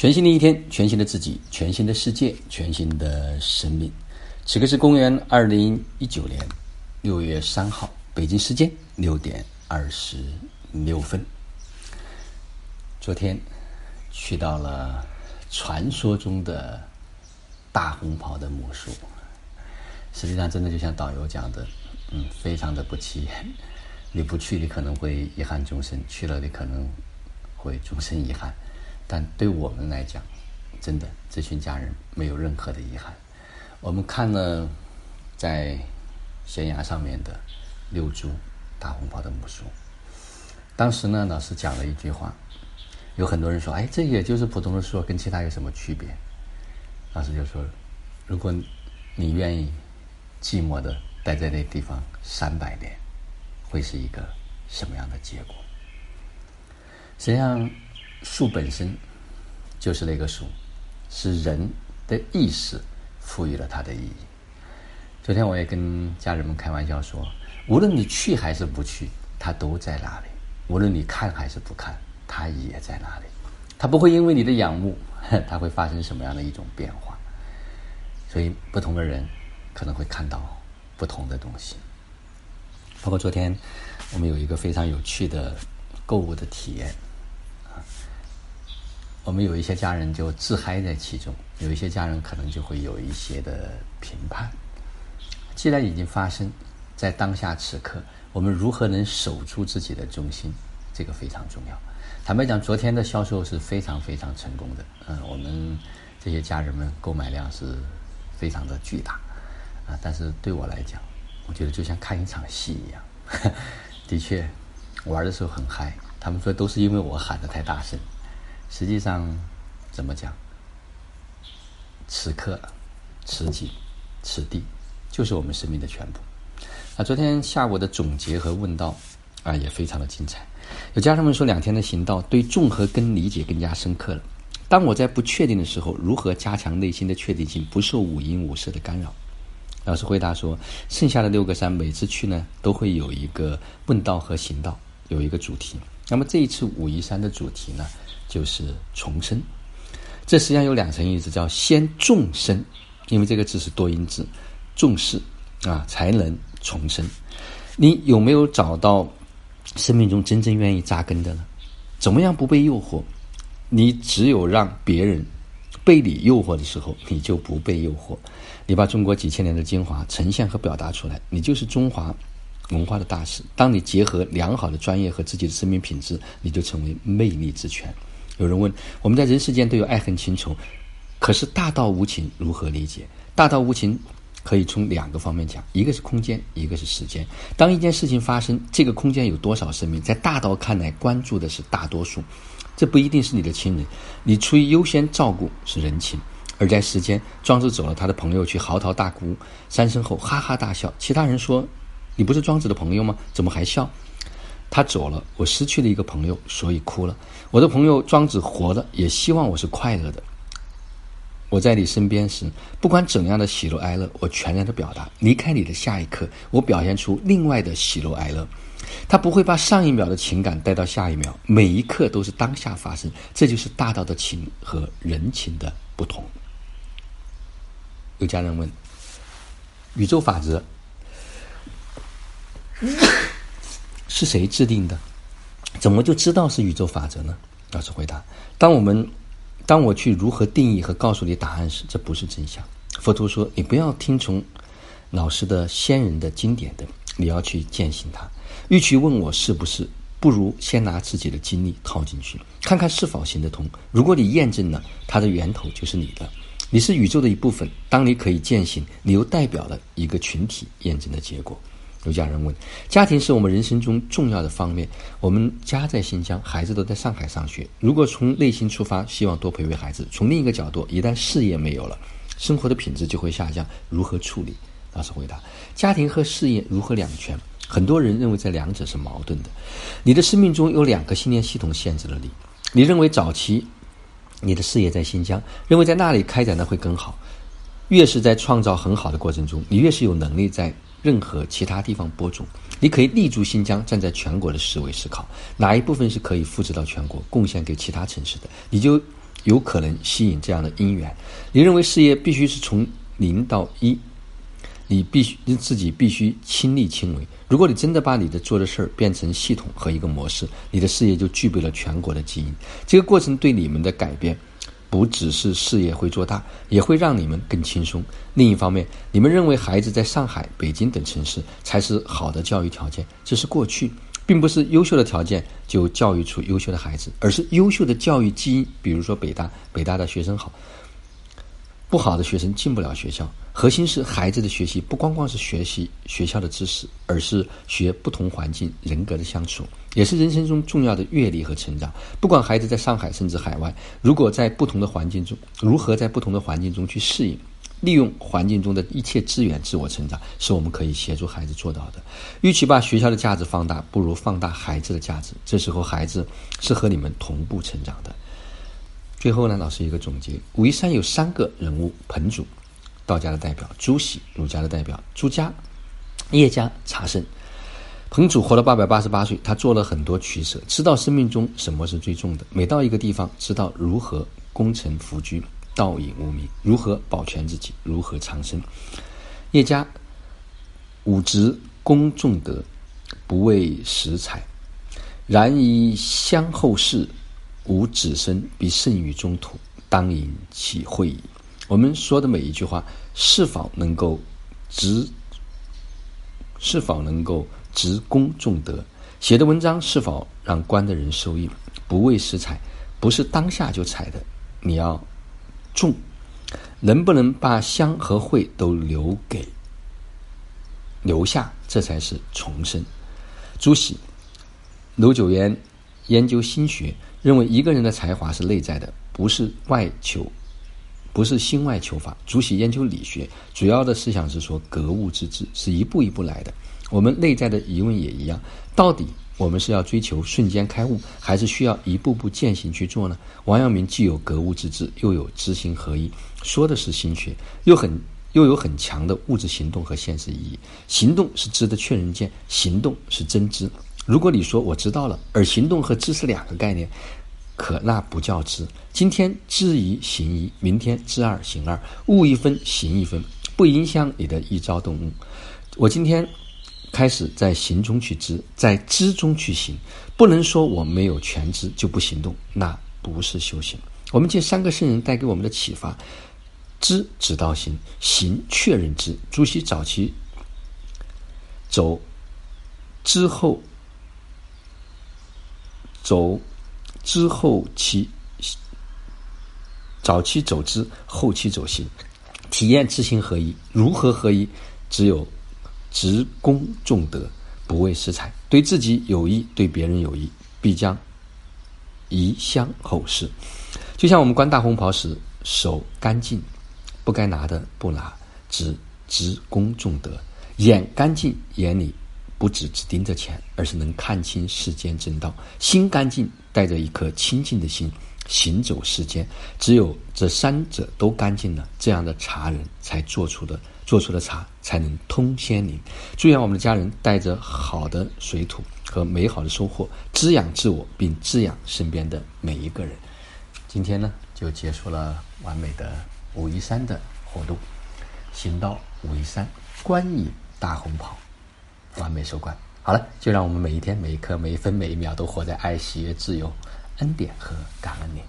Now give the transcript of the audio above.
全新的一天，全新的自己，全新的世界，全新的生命。此刻是公元二零一九年六月三号，北京时间六点二十六分。昨天去到了传说中的大红袍的木树，实际上真的就像导游讲的，嗯，非常的不起眼。你不去，你可能会遗憾终生；去了，你可能会终身遗憾。但对我们来讲，真的这群家人没有任何的遗憾。我们看了在悬崖上面的六株大红袍的木树，当时呢，老师讲了一句话，有很多人说：“哎，这也就是普通的树，跟其他有什么区别？”老师就说：“如果你愿意寂寞的待在那地方三百年，会是一个什么样的结果？”实际上。树本身就是那个树，是人的意识赋予了它的意义。昨天我也跟家人们开玩笑说，无论你去还是不去，它都在那里；无论你看还是不看，它也在那里。它不会因为你的仰慕，它会发生什么样的一种变化。所以，不同的人可能会看到不同的东西。包括昨天，我们有一个非常有趣的购物的体验。我们有一些家人就自嗨在其中，有一些家人可能就会有一些的评判。既然已经发生在当下此刻，我们如何能守住自己的中心，这个非常重要。坦白讲，昨天的销售是非常非常成功的，嗯，我们这些家人们购买量是非常的巨大，啊，但是对我来讲，我觉得就像看一场戏一样，的确玩的时候很嗨。他们说都是因为我喊的太大声。实际上，怎么讲？此刻、此景、此地，就是我们生命的全部。啊，昨天下午的总结和问道啊，也非常的精彩。有家人们说，两天的行道对众和根理解更加深刻了。当我在不确定的时候，如何加强内心的确定性，不受五音五色的干扰？老师回答说，剩下的六个山，每次去呢，都会有一个问道和行道，有一个主题。那么这一次武夷山的主题呢？就是重生，这实际上有两层意思，叫先重生，因为这个字是多音字，重视啊才能重生。你有没有找到生命中真正愿意扎根的呢？怎么样不被诱惑？你只有让别人被你诱惑的时候，你就不被诱惑。你把中国几千年的精华呈现和表达出来，你就是中华文化的大使。当你结合良好的专业和自己的生命品质，你就成为魅力之泉。有人问：我们在人世间都有爱恨情仇，可是大道无情如何理解？大道无情可以从两个方面讲，一个是空间，一个是时间。当一件事情发生，这个空间有多少生命，在大道看来，关注的是大多数，这不一定是你的亲人，你出于优先照顾是人情；而在时间，庄子走了，他的朋友去嚎啕大哭，三声后哈哈大笑，其他人说：“你不是庄子的朋友吗？怎么还笑？”他走了，我失去了一个朋友，所以哭了。我的朋友庄子活了，也希望我是快乐的。我在你身边时，不管怎样的喜怒哀乐，我全然的表达。离开你的下一刻，我表现出另外的喜怒哀乐。他不会把上一秒的情感带到下一秒，每一刻都是当下发生。这就是大道的情和人情的不同。有家人问：宇宙法则？是谁制定的？怎么就知道是宇宙法则呢？老师回答：当我们，当我去如何定义和告诉你答案时，这不是真相。佛陀说：你不要听从老师的先人的经典的，你要去践行它。与其问我是不是，不如先拿自己的经历套进去，看看是否行得通。如果你验证了，它的源头就是你的，你是宇宙的一部分。当你可以践行，你又代表了一个群体验证的结果。有家人问：家庭是我们人生中重要的方面。我们家在新疆，孩子都在上海上学。如果从内心出发，希望多陪陪孩子；从另一个角度，一旦事业没有了，生活的品质就会下降。如何处理？老师回答：家庭和事业如何两全？很多人认为这两者是矛盾的。你的生命中有两个信念系统限制了你。你认为早期你的事业在新疆，认为在那里开展的会更好。越是在创造很好的过程中，你越是有能力在。任何其他地方播种，你可以立足新疆，站在全国的思维思考，哪一部分是可以复制到全国，贡献给其他城市的，你就有可能吸引这样的因缘。你认为事业必须是从零到一，你必须你自己必须亲力亲为。如果你真的把你的做的事儿变成系统和一个模式，你的事业就具备了全国的基因。这个过程对你们的改变，不只是事业会做大，也会让你们更轻松。另一方面，你们认为孩子在上海、北京等城市才是好的教育条件，这是过去。并不是优秀的条件就教育出优秀的孩子，而是优秀的教育基因。比如说北大，北大的学生好，不好的学生进不了学校。核心是孩子的学习不光光是学习学校的知识，而是学不同环境人格的相处，也是人生中重要的阅历和成长。不管孩子在上海甚至海外，如果在不同的环境中，如何在不同的环境中去适应。利用环境中的一切资源自我成长，是我们可以协助孩子做到的。与其把学校的价值放大，不如放大孩子的价值。这时候，孩子是和你们同步成长的。最后呢，老师一个总结：武夷山有三个人物：彭祖，道家的代表；朱熹，儒家的代表；朱家，叶家茶圣。彭祖活了八百八十八岁，他做了很多取舍，知道生命中什么是最重的。每到一个地方，知道如何功成弗居。道隐无名，如何保全自己？如何长生？叶家武职公重德，不为食财，然以相后世，无子孙，必胜于中土，当引其会矣。我们说的每一句话，是否能够直？是否能够直公重德？写的文章是否让观的人受益？不为食财，不是当下就采的，你要。重，能不能把香和慧都留给留下？这才是重生。朱熹、卢九渊研究心学，认为一个人的才华是内在的，不是外求，不是心外求法。朱熹研究理学，主要的思想是说格物致知，是一步一步来的。我们内在的疑问也一样，到底？我们是要追求瞬间开悟，还是需要一步步践行去做呢？王阳明既有格物致知，又有知行合一，说的是心学，又很又有很强的物质行动和现实意义。行动是知的确认键，行动是真知。如果你说我知道了，而行动和知是两个概念，可那不叫知。今天知一行一，明天知二行二，悟一分行一分，不影响你的一朝动悟。我今天。开始在行中去知，在知中去行，不能说我没有全知就不行动，那不是修行。我们借三个圣人带给我们的启发：知指导行，行确认知。朱熹早期走之后，走之后期，早期走知，后期走行，体验知行合一。如何合一？只有。执公重德，不为私财，对自己有益，对别人有益，必将宜香后世。就像我们观大红袍时，手干净，不该拿的不拿，只执公重德；眼干净，眼里不只只盯着钱，而是能看清世间正道；心干净，带着一颗清净的心，行走世间。只有这三者都干净了，这样的茶人才做出的。做出的茶才能通仙灵。祝愿我们的家人带着好的水土和美好的收获，滋养自我，并滋养身边的每一个人。今天呢，就结束了完美的武夷山的活动。行到武夷山，观影大红袍，完美收官。好了，就让我们每一天、每一刻、每一分、每一秒都活在爱、喜悦、自由、恩典和感恩里。